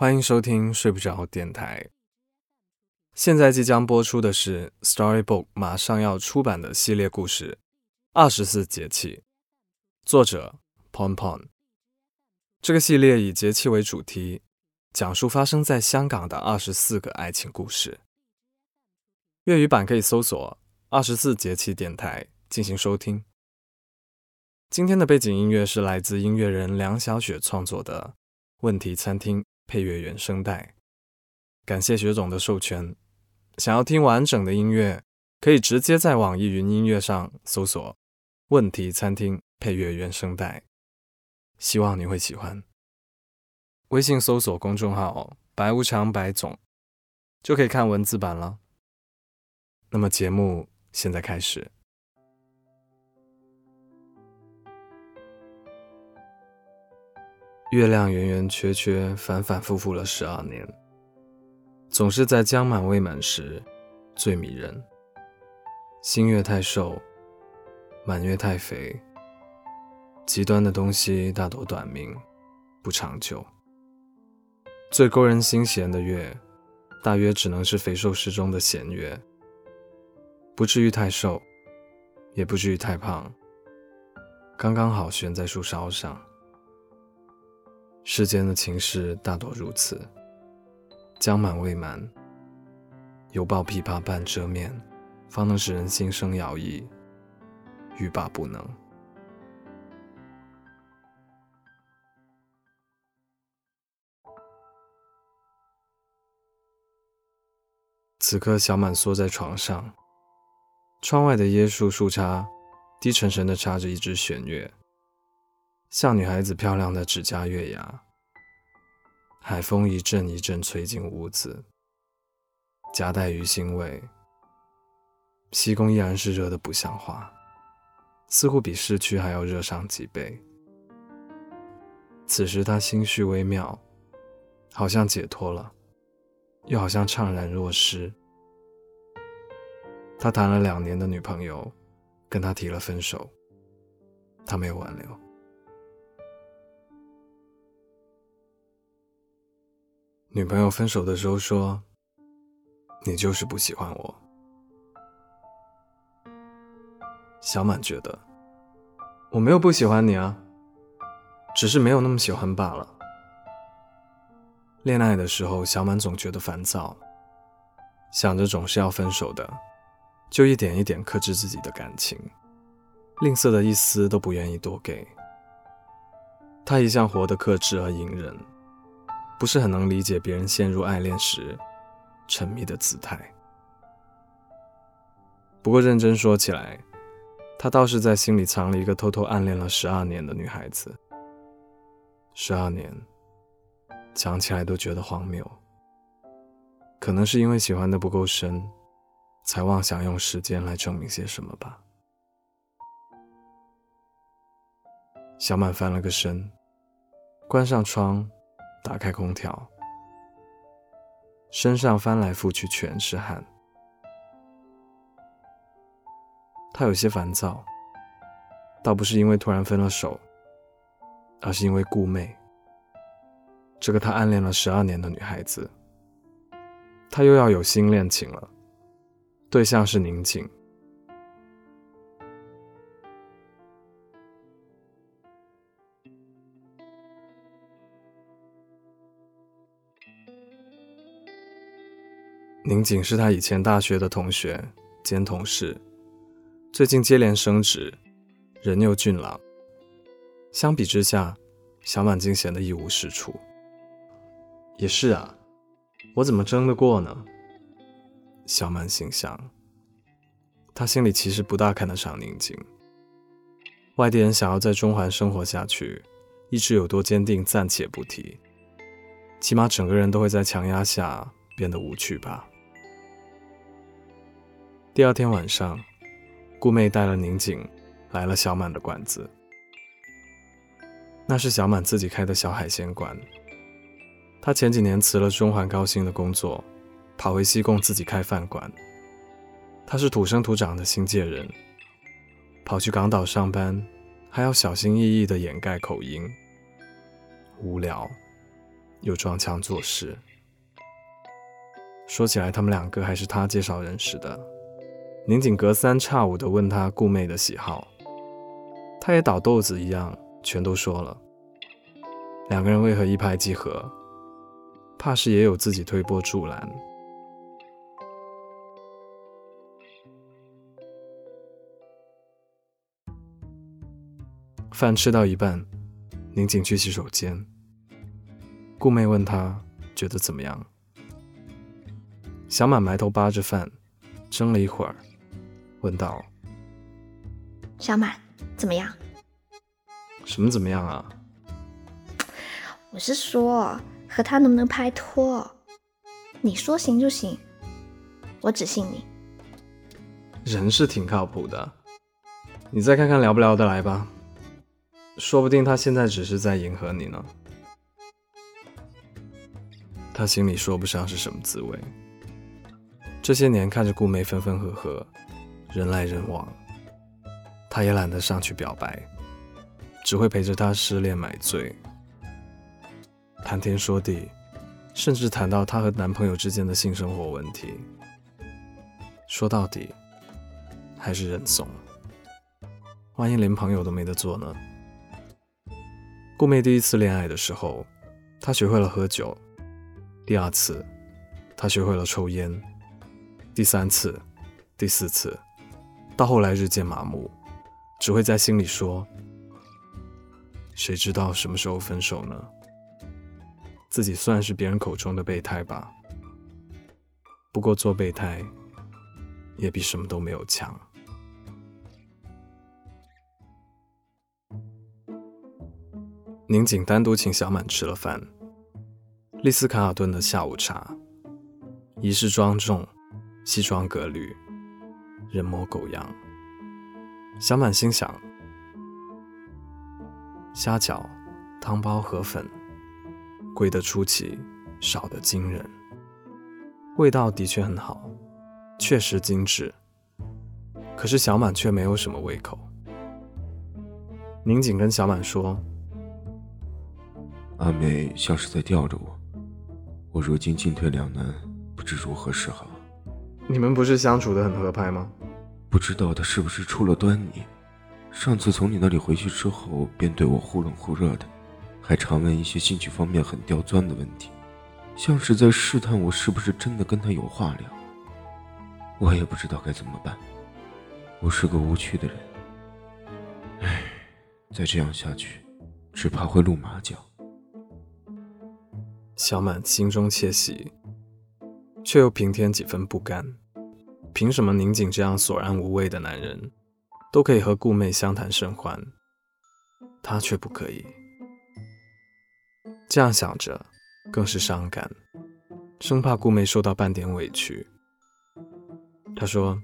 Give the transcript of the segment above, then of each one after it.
欢迎收听睡不着电台。现在即将播出的是 Storybook 马上要出版的系列故事《二十四节气》，作者 Pon Pon。这个系列以节气为主题，讲述发生在香港的二十四个爱情故事。粤语版可以搜索“二十四节气电台”进行收听。今天的背景音乐是来自音乐人梁小雪创作的《问题餐厅》。配乐原声带，感谢雪总的授权。想要听完整的音乐，可以直接在网易云音乐上搜索“问题餐厅配乐原声带”，希望你会喜欢。微信搜索公众号“白无常白总”，就可以看文字版了。那么节目现在开始。月亮圆圆缺缺，反反复复了十二年，总是在将满未满时最迷人。新月太瘦，满月太肥，极端的东西大多短命，不长久。最勾人心弦的月，大约只能是肥瘦适中的弦月，不至于太瘦，也不至于太胖，刚刚好悬在树梢上。世间的情事大多如此，将满未满，犹抱琵琶半遮面，方能使人心生摇曳，欲罢不能。此刻，小满缩在床上，窗外的椰树树杈低沉沉地插着一支弦乐。像女孩子漂亮的指甲月牙，海风一阵一阵吹进屋子，夹带鱼腥味。西宫依然是热的不像话，似乎比市区还要热上几倍。此时他心绪微妙，好像解脱了，又好像怅然若失。他谈了两年的女朋友，跟他提了分手，他没有挽留。女朋友分手的时候说：“你就是不喜欢我。”小满觉得我没有不喜欢你啊，只是没有那么喜欢罢了。恋爱的时候，小满总觉得烦躁，想着总是要分手的，就一点一点克制自己的感情，吝啬的一丝都不愿意多给。他一向活得克制而隐忍。不是很能理解别人陷入爱恋时沉迷的姿态。不过认真说起来，他倒是在心里藏了一个偷偷暗恋了十二年的女孩子。十二年，讲起来都觉得荒谬。可能是因为喜欢的不够深，才妄想用时间来证明些什么吧。小满翻了个身，关上窗。打开空调，身上翻来覆去全是汗。他有些烦躁，倒不是因为突然分了手，而是因为顾妹，这个他暗恋了十二年的女孩子，他又要有新恋情了，对象是宁静。宁景是他以前大学的同学兼同事，最近接连升职，人又俊朗。相比之下，小满竟显得一无是处。也是啊，我怎么争得过呢？小满心想。他心里其实不大看得上宁静。外地人想要在中环生活下去，意志有多坚定暂且不提，起码整个人都会在强压下变得无趣吧。第二天晚上，顾妹带了宁景来了小满的馆子。那是小满自己开的小海鲜馆。他前几年辞了中环高薪的工作，跑回西贡自己开饭馆。他是土生土长的新界人，跑去港岛上班，还要小心翼翼地掩盖口音。无聊，又装腔作势。说起来，他们两个还是他介绍认识的。宁景隔三差五地问他顾妹的喜好，他也倒豆子一样，全都说了。两个人为何一拍即合？怕是也有自己推波助澜。饭吃到一半，宁景去洗手间。顾妹问他觉得怎么样？小满埋头扒着饭，蒸了一会儿，问道：“小满，怎么样？什么怎么样啊？我是说和他能不能拍拖？你说行就行，我只信你。人是挺靠谱的，你再看看聊不聊得来吧。”说不定他现在只是在迎合你呢。他心里说不上是什么滋味。这些年看着顾梅分分合合，人来人往，他也懒得上去表白，只会陪着她失恋买醉，谈天说地，甚至谈到她和男朋友之间的性生活问题。说到底，还是认怂。万一连朋友都没得做呢？顾妹第一次恋爱的时候，她学会了喝酒；第二次，她学会了抽烟；第三次、第四次，到后来日渐麻木，只会在心里说：“谁知道什么时候分手呢？”自己算是别人口中的备胎吧，不过做备胎也比什么都没有强。宁景单独请小满吃了饭，丽思卡尔顿的下午茶，仪式庄重，西装革履，人模狗样。小满心想：虾饺、汤包、河粉，贵得出奇，少得惊人，味道的确很好，确实精致。可是小满却没有什么胃口。宁锦跟小满说。阿美像是在吊着我，我如今进退两难，不知如何是好。你们不是相处的很合拍吗？不知道他是不是出了端倪。上次从你那里回去之后，便对我忽冷忽热的，还常问一些兴趣方面很刁钻的问题，像是在试探我是不是真的跟他有话聊。我也不知道该怎么办。我是个无趣的人，唉，再这样下去，只怕会露马脚。小满心中窃喜，却又平添几分不甘。凭什么宁景这样索然无味的男人，都可以和顾妹相谈甚欢，他却不可以？这样想着，更是伤感，生怕顾妹受到半点委屈。他说：“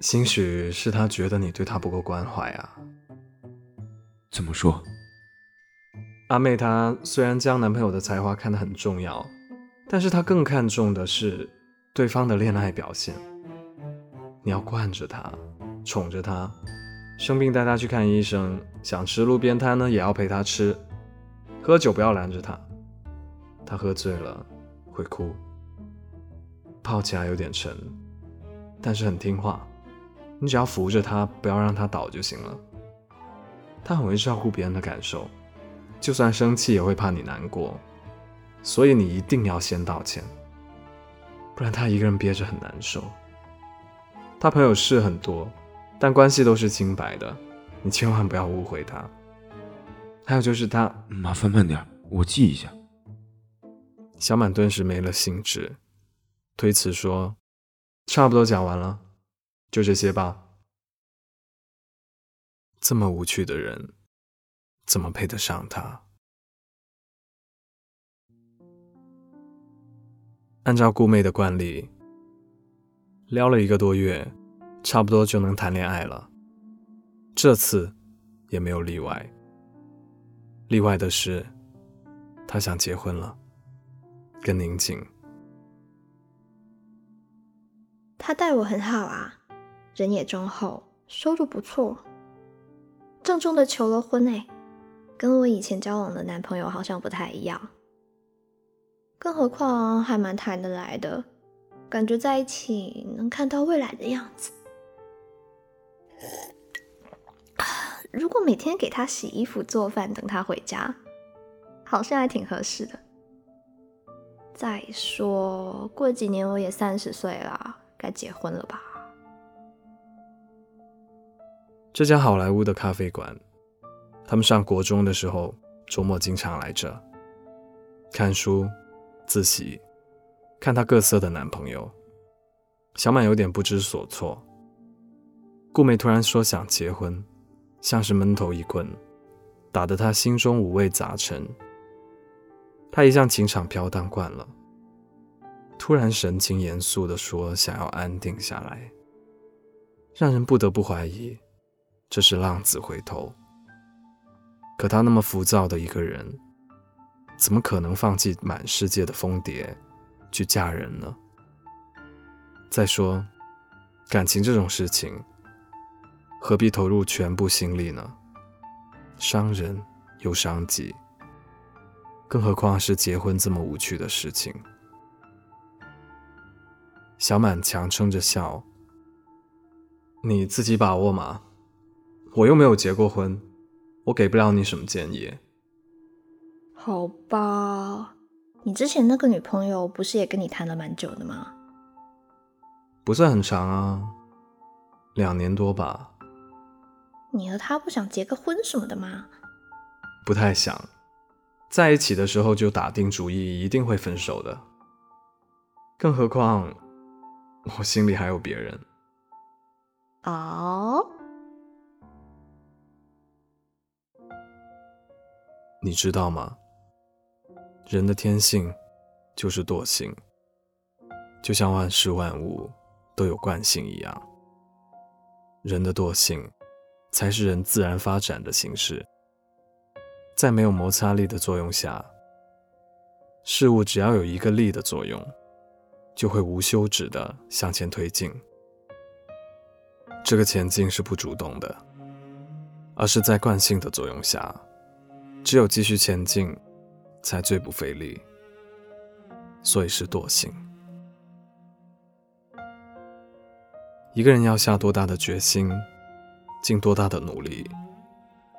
兴许是他觉得你对他不够关怀啊。”怎么说？阿妹她虽然将男朋友的才华看得很重要，但是她更看重的是对方的恋爱表现。你要惯着他，宠着他，生病带他去看医生，想吃路边摊呢也要陪他吃，喝酒不要拦着他，他喝醉了会哭，抱起来有点沉，但是很听话，你只要扶着他，不要让他倒就行了。他很会照顾别人的感受。就算生气也会怕你难过，所以你一定要先道歉，不然他一个人憋着很难受。他朋友是很多，但关系都是清白的，你千万不要误会他。还有就是他，麻烦慢点，我记一下。小满顿时没了兴致，推辞说：“差不多讲完了，就这些吧。”这么无趣的人。怎么配得上他？按照顾妹的惯例，撩了一个多月，差不多就能谈恋爱了。这次也没有例外。例外的是，他想结婚了，跟宁静。他待我很好啊，人也忠厚，收入不错，郑重的求了婚哎。跟我以前交往的男朋友好像不太一样，更何况还蛮谈得来的，感觉在一起能看到未来的样子。如果每天给他洗衣服、做饭，等他回家，好像还挺合适的。再说过几年我也三十岁了，该结婚了吧？这家好莱坞的咖啡馆，他们上国中的时候，周末经常来这看书、自习，看她各色的男朋友。小满有点不知所措。顾美突然说想结婚，像是闷头一棍，打得他心中五味杂陈。他一向情场飘荡惯了，突然神情严肃地说想要安定下来，让人不得不怀疑。这是浪子回头，可他那么浮躁的一个人，怎么可能放弃满世界的蜂蝶去嫁人呢？再说，感情这种事情，何必投入全部心力呢？伤人又伤己，更何况是结婚这么无趣的事情。小满强撑着笑：“你自己把握嘛。”我又没有结过婚，我给不了你什么建议。好吧，你之前那个女朋友不是也跟你谈了蛮久的吗？不算很长啊，两年多吧。你和她不想结个婚什么的吗？不太想，在一起的时候就打定主意一定会分手的。更何况，我心里还有别人。哦。你知道吗？人的天性就是惰性，就像万事万物都有惯性一样。人的惰性才是人自然发展的形式。在没有摩擦力的作用下，事物只要有一个力的作用，就会无休止的向前推进。这个前进是不主动的，而是在惯性的作用下。只有继续前进，才最不费力，所以是惰性。一个人要下多大的决心，尽多大的努力，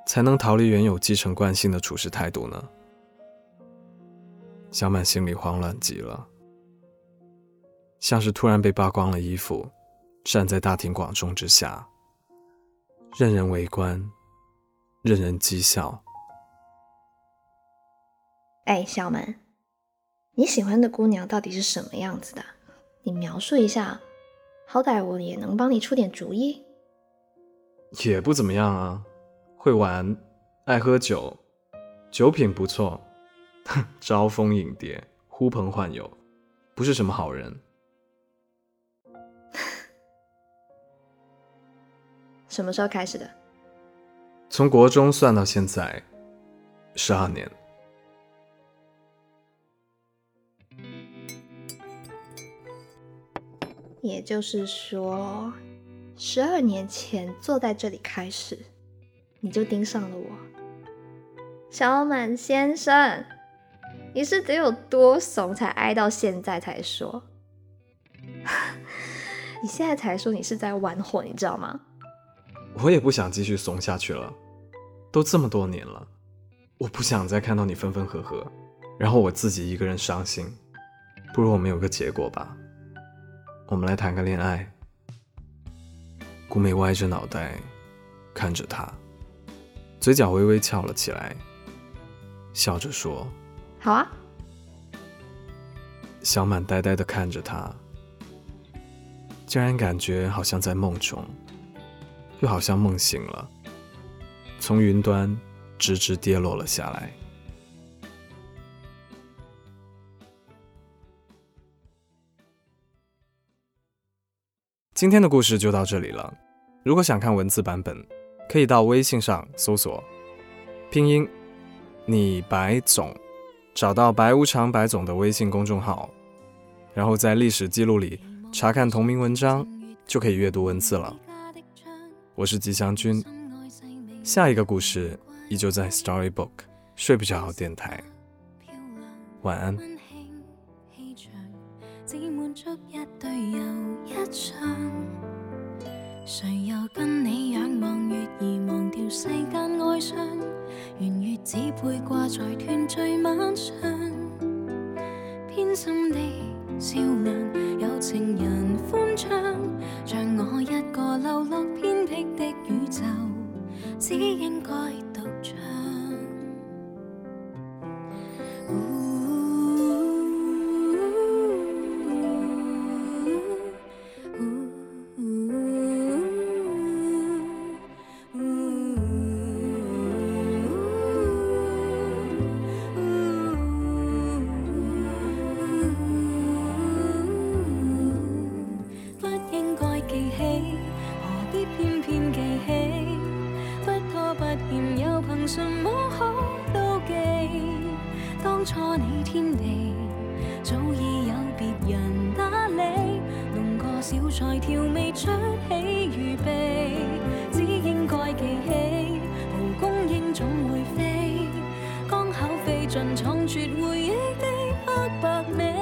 才能逃离原有继承惯性的处事态度呢？小满心里慌乱极了，像是突然被扒光了衣服，站在大庭广众之下，任人围观，任人讥笑。哎，小门，你喜欢的姑娘到底是什么样子的？你描述一下，好歹我也能帮你出点主意。也不怎么样啊，会玩，爱喝酒，酒品不错，招蜂引蝶，呼朋唤友，不是什么好人。什么时候开始的？从国中算到现在，十二年。也就是说，十二年前坐在这里开始，你就盯上了我，小满先生。你是得有多怂才挨到现在才说？你现在才说你是在玩火，你知道吗？我也不想继续怂下去了，都这么多年了，我不想再看到你分分合合，然后我自己一个人伤心。不如我们有个结果吧。我们来谈个恋爱。顾美歪着脑袋看着他，嘴角微微翘了起来，笑着说：“好啊。”小满呆呆的看着他，竟然感觉好像在梦中，又好像梦醒了，从云端直直跌落了下来。今天的故事就到这里了。如果想看文字版本，可以到微信上搜索拼音“你白总”，找到“白无常白总”的微信公众号，然后在历史记录里查看同名文章，就可以阅读文字了。我是吉祥君，下一个故事依旧在 Storybook 睡不着电台。晚安。一场，谁。又跟你仰望月儿忘掉世间哀伤？圆月只配挂在團聚晚上，偏心的照亮有情人欢唱，像我一个流落偏僻的宇宙，只应该独唱。初你天地早已有别人打理，弄个小菜调味出起预备，只应该记起，蒲公英总会飞，刚巧飞进藏绝回忆的黑白美。